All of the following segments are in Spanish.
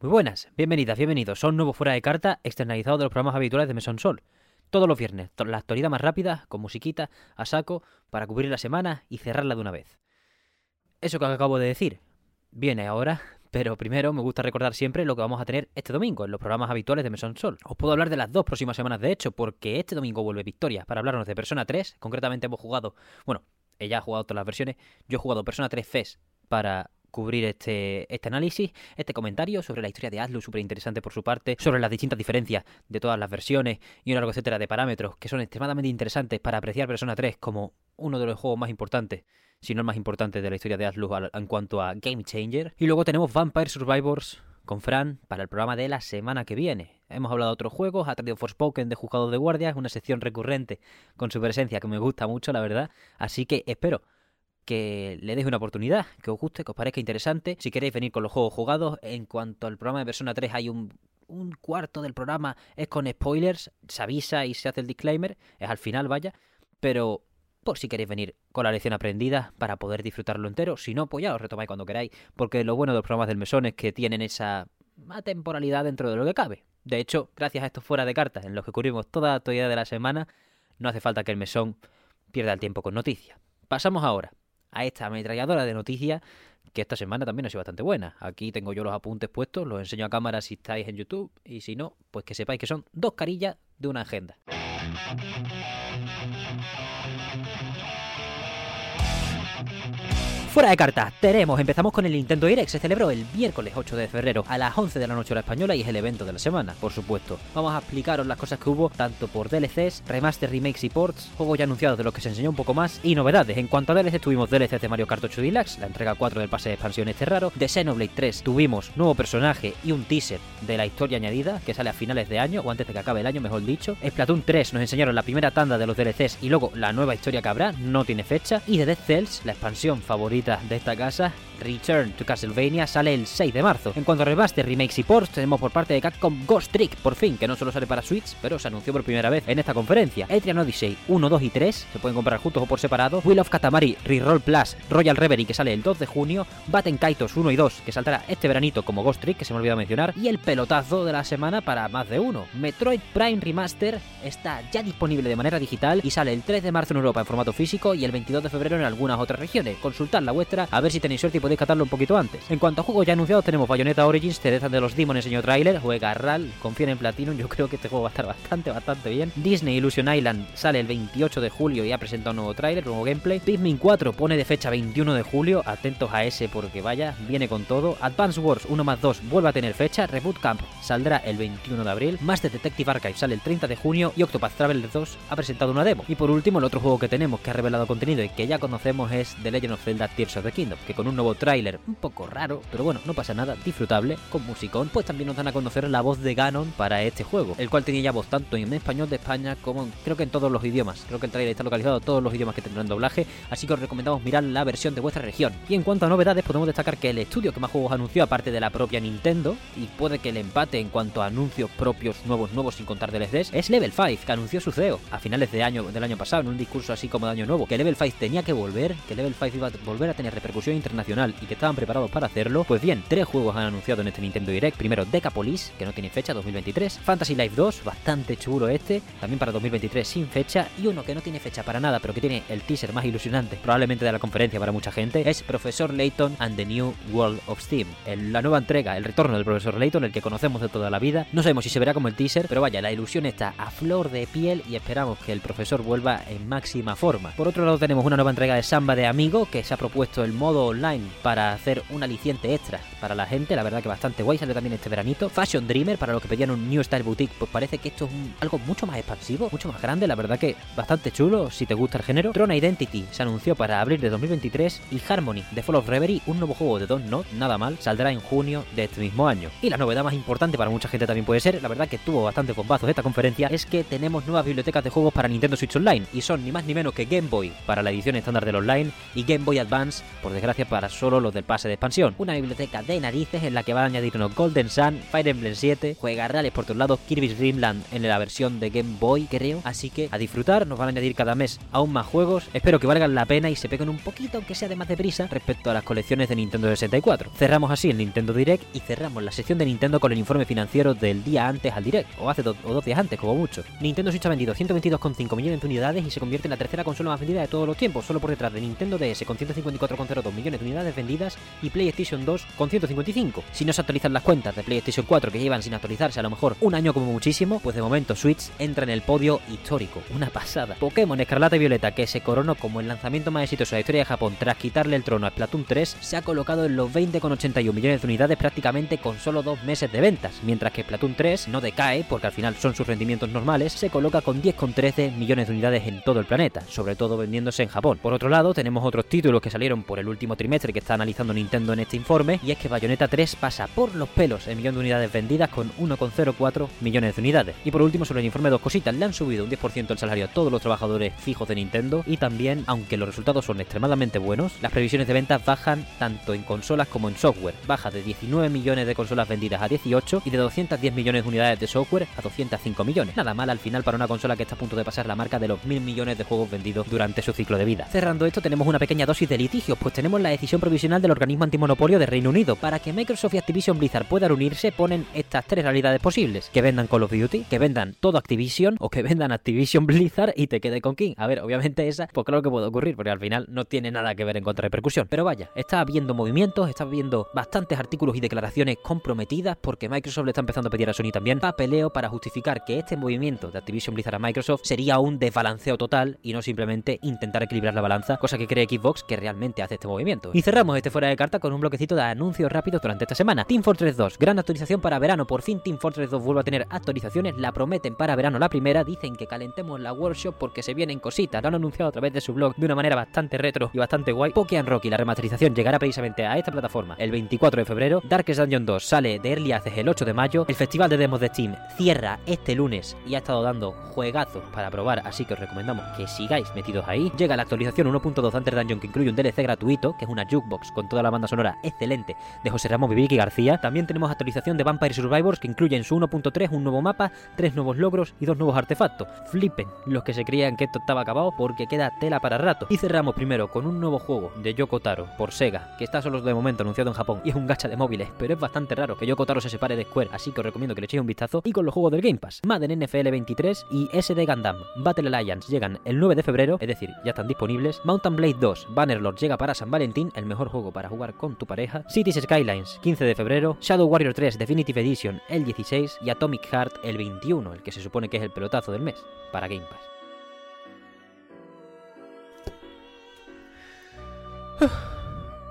Muy buenas, bienvenidas, bienvenidos. Son nuevo fuera de carta, externalizado de los programas habituales de Mesón Sol. Todos los viernes, la actualidad más rápida, con musiquita, a saco, para cubrir la semana y cerrarla de una vez. Eso que acabo de decir viene ahora, pero primero me gusta recordar siempre lo que vamos a tener este domingo en los programas habituales de Mesón Sol. Os puedo hablar de las dos próximas semanas de hecho, porque este domingo vuelve Victoria para hablarnos de Persona 3. Concretamente hemos jugado, bueno, ella ha jugado todas las versiones, yo he jugado Persona 3 FES para cubrir este, este análisis, este comentario sobre la historia de Atlus, súper interesante por su parte, sobre las distintas diferencias de todas las versiones y un largo etcétera de parámetros que son extremadamente interesantes para apreciar Persona 3 como uno de los juegos más importantes, si no el más importante de la historia de Atlus en cuanto a Game Changer. Y luego tenemos Vampire Survivors con Fran para el programa de la semana que viene. Hemos hablado de otros juegos, ha traído Forspoken de Juzgado de Guardia, es una sección recurrente con su presencia que me gusta mucho, la verdad. Así que espero que le deis una oportunidad, que os guste, que os parezca interesante. Si queréis venir con los juegos jugados, en cuanto al programa de Persona 3 hay un, cuarto del programa es con spoilers, se avisa y se hace el disclaimer, es al final, vaya, pero por si queréis venir con la lección aprendida para poder disfrutarlo entero, si no, pues ya os retomáis cuando queráis, porque lo bueno de los programas del mesón es que tienen esa temporalidad dentro de lo que cabe. De hecho, gracias a estos fuera de cartas en los que cubrimos toda la actualidad de la semana, no hace falta que el mesón pierda el tiempo con noticias. Pasamos ahora a esta ametralladora de noticias que esta semana también ha sido bastante buena. Aquí tengo yo los apuntes puestos, los enseño a cámara si estáis en YouTube y si no, pues que sepáis que son dos carillas de una agenda. Fuera de cartas, tenemos, empezamos con el Nintendo Direct, se celebró el miércoles 8 de febrero a las 11 de la noche hora española y es el evento de la semana, por supuesto. Vamos a explicaros las cosas que hubo, tanto por DLCs, remaster, remakes y ports, juegos ya anunciados de los que se enseñó un poco más y novedades. En cuanto a DLCs tuvimos DLCs de Mario Kart 8 Deluxe, la entrega 4 del pase de expansión este raro, de Xenoblade 3 tuvimos nuevo personaje y un teaser de la historia añadida que sale a finales de año o antes de que acabe el año, mejor dicho. Splatoon 3 nos enseñaron la primera tanda de los DLCs y luego la nueva historia que habrá, no tiene fecha, y de Dead Cells, la expansión favorita de esta casa, Return to Castlevania sale el 6 de marzo. En cuanto a remaster, remakes y ports, tenemos por parte de Capcom Ghost Trick, por fin, que no solo sale para Switch, pero se anunció por primera vez en esta conferencia. Etrian Odyssey 1, 2 y 3 se pueden comprar juntos o por separado. Wheel of Katamari Reroll Plus Royal Reverie, que sale el 2 de junio. Batten Kaitos 1 y 2, que saltará este veranito como Ghost Trick, que se me olvidó mencionar. Y el pelotazo de la semana para más de uno. Metroid Prime Remaster está ya disponible de manera digital y sale el 3 de marzo en Europa en formato físico y el 22 de febrero en algunas otras regiones. Consultad la vuestra a ver si tenéis suerte y podéis catarlo un poquito antes. En cuanto a juegos ya anunciados, tenemos Bayonetta Origins, Cereza de los Demon enseñó trailer, juega RAL, confíen en Platinum, yo creo que este juego va a estar bastante, bastante bien. Disney Illusion Island sale el 28 de julio y ha presentado un nuevo trailer, nuevo gameplay. Pikmin 4 pone de fecha 21 de julio, atentos a ese porque vaya, viene con todo. Advance Wars 1 más 2 vuelve a tener fecha, Reboot Camp saldrá el 21 de abril, Master Detective Archive sale el 30 de junio y Octopath Traveler 2 ha presentado una demo. Y por último, el otro juego que tenemos que ha revelado contenido y que ya conocemos es The Legend of Zelda Tears of the Kingdom, que con un nuevo tráiler un poco raro, pero bueno, no pasa nada, disfrutable, con musicón, pues también nos dan a conocer la voz de Ganon para este juego, el cual tenía ya voz tanto en español de España como en, creo que en todos los idiomas. Creo que el trailer está localizado en todos los idiomas que tendrán doblaje, así que os recomendamos mirar la versión de vuestra región. Y en cuanto a novedades, podemos destacar que el estudio que más juegos anunció, aparte de la propia Nintendo, y puede que el empate en cuanto a anuncios propios nuevos, nuevos sin contar DLCs, es Level 5, que anunció su CEO a finales de año, del año pasado, en un discurso así como de año nuevo, que Level 5 tenía que volver, que Level 5 iba a volver a tener repercusión internacional y que estaban preparados para hacerlo. Pues bien, tres juegos han anunciado en este Nintendo Direct. Primero Decapolis, que no tiene fecha, 2023. Fantasy Life 2, bastante chulo este, también para 2023 sin fecha. Y uno que no tiene fecha para nada, pero que tiene el teaser más ilusionante, probablemente de la conferencia para mucha gente, es Profesor Layton and the New World of Steam. la nueva entrega, el retorno del Profesor Layton, el que conocemos de toda la vida. No sabemos si se verá como el teaser, pero vaya, la ilusión está a flor de piel y esperamos que el profesor vuelva en máxima forma. Por otro lado tenemos una nueva entrega de Samba de Amigo, que se ha propuesto el modo online para hacer un aliciente extra para la gente, la verdad que bastante guay, sale también este veranito. Fashion Dreamer, para los que pedían un New Style Boutique, pues parece que esto es algo mucho más expansivo, mucho más grande, la verdad que bastante chulo si te gusta el género. Tron Identity se anunció para abril de 2023 y Harmony de Fall of Reverie, un nuevo juego de Don't Not, nada mal, saldrá en junio de este mismo año. Y la novedad más importante para mucha gente también puede ser, la verdad que tuvo bastante bombazos esta conferencia, es que tenemos nuevas bibliotecas de juegos para Nintendo Switch Online y son ni más ni menos que Game Boy para la edición estándar del online y Game Boy Advance por desgracia para solo los del pase de expansión. Una biblioteca de narices en la que van a añadir unos Golden Sun, Fire Emblem 7, juega reales por todos lados, Kirby's Dream Land en la versión de Game Boy, creo. Así que a disfrutar, nos van a añadir cada mes aún más juegos. Espero que valgan la pena y se peguen un poquito, aunque sea de más deprisa, respecto a las colecciones de Nintendo 64. Cerramos así el Nintendo Direct y cerramos la sección de Nintendo con el informe financiero del día antes al Direct, o hace dos días antes, como mucho. Nintendo Switch ha vendido 122,5 millones de unidades y se convierte en la tercera consola más vendida de todos los tiempos, solo por detrás de Nintendo DS con 154,02 millones de unidades vendidas y PlayStation 2 con 155. Si no se actualizan las cuentas de PlayStation 4 que llevan sin actualizarse a lo mejor un año como muchísimo, pues de momento Switch entra en el podio histórico. Una pasada. Pokémon Escarlata y Violeta, que se coronó como el lanzamiento más exitoso de la historia de Japón tras quitarle el trono a Splatoon 3, se ha colocado en los 20,81 millones de unidades prácticamente con solo dos meses de ventas, mientras que Splatoon 3 no decae porque al final son sus rendimientos normales, se coloca con 10,13 millones de unidades en todo el planeta, sobre todo vendiéndose en Japón. Por otro lado, tenemos otros títulos que salieron por el último trimestre que está analizando Nintendo en este informe, y es que Bayonetta 3 pasa por los pelos el millón de unidades vendidas con 1,04 millones de unidades. Y por último, sobre el informe dos cositas, le han subido un 10% el salario a todos los trabajadores fijos de Nintendo y también, aunque los resultados son extremadamente buenos, las previsiones de ventas bajan tanto en consolas como en software. Baja de 19 millones de consolas vendidas a 18 y de 210 millones de unidades de software a 205 millones. Nada mal al final para una consola que está a punto de pasar la marca de los mil millones de juegos vendidos durante su ciclo de vida. Cerrando esto, tenemos una pequeña dosis de litigios, pues tenemos la decisión provisional del organismo antimonopolio de Reino Unido. Para que Microsoft y Activision Blizzard puedan unirse, ponen estas tres realidades posibles: que vendan Call of Duty, que vendan todo Activision o que vendan Activision Blizzard y te quede con King. A ver, obviamente esa, pues claro que puede ocurrir, porque al final no tiene nada que ver en contra de repercusión. Pero vaya, está habiendo movimientos, está habiendo bastantes artículos y declaraciones comprometidas porque Microsoft le está empezando a pedir a Sony también papeleo para justificar que este movimiento de Activision Blizzard a Microsoft sería un desbalanceo total y no simplemente intentar equilibrar la balanza, cosa que cree Xbox que realmente hace este movimiento. Y cerramos este fuera de carta con un bloquecito de anuncios rápidos durante esta semana. Team Fortress 2, gran actualización para verano, por fin Team Fortress 2 vuelve a tener actualizaciones, la prometen para verano la primera, dicen que calentemos la workshop porque se vienen cositas, lo han anunciado a través de su blog de una manera bastante retro y bastante guay. Pokémon Rocky, la remasterización llegará precisamente a esta plataforma el 24 de febrero, Darkest Dungeon 2 sale de Early Access el 8 de mayo, el festival de demos de Steam cierra este lunes y ha estado dando juegazos para probar, así que os recomendamos que sigáis metidos ahí. Llega la actualización 1.2 Hunter Dungeon que incluye un DLC gratuito, que es una con toda la banda sonora excelente de José Ramón Vivic y García. También tenemos actualización de Vampire Survivors que incluye en su 1.3 un nuevo mapa, tres nuevos logros y dos nuevos artefactos. Flipen los que se creían que esto estaba acabado porque queda tela para rato. Y cerramos primero con un nuevo juego de Yoko Taro por Sega, que está solo de momento anunciado en Japón y es un gacha de móviles, pero es bastante raro que Yoko Taro se separe de Square, así que os recomiendo que le echéis un vistazo. Y con los juegos del Game Pass, Madden NFL 23 y SD Gundam Battle Alliance llegan el 9 de febrero, es decir, ya están disponibles. Mountain Blade 2 Bannerlord llega para San Valentín, el mejor juego para jugar con tu pareja. Cities Skylines 15 de febrero, Shadow Warrior 3 Definitive Edition el 16 y Atomic Heart el 21, el que se supone que es el pelotazo del mes para Game Pass.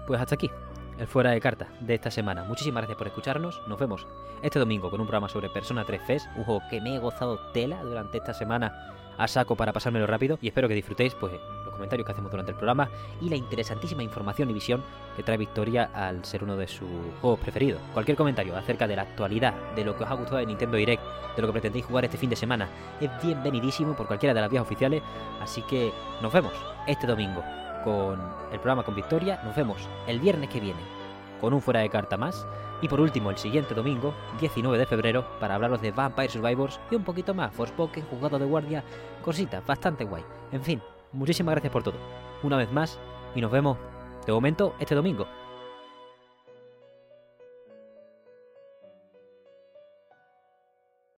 Pues hasta aquí, el fuera de carta de esta semana. Muchísimas gracias por escucharnos. Nos vemos este domingo con un programa sobre Persona 3 Fest, un juego que me he gozado tela durante esta semana a saco para pasármelo rápido y espero que disfrutéis pues comentarios que hacemos durante el programa y la interesantísima información y visión que trae Victoria al ser uno de sus juegos preferidos. Cualquier comentario acerca de la actualidad, de lo que os ha gustado de Nintendo Direct, de lo que pretendéis jugar este fin de semana, es bienvenidísimo por cualquiera de las vías oficiales, así que nos vemos este domingo con el programa con Victoria, nos vemos el viernes que viene con un fuera de carta más y por último, el siguiente domingo, 19 de febrero, para hablaros de Vampire Survivors y un poquito más, Forspoken, Jugado de Guardia, cositas, bastante guay. En fin, muchísimas gracias por todo. Una vez más, y nos vemos, de momento, este domingo.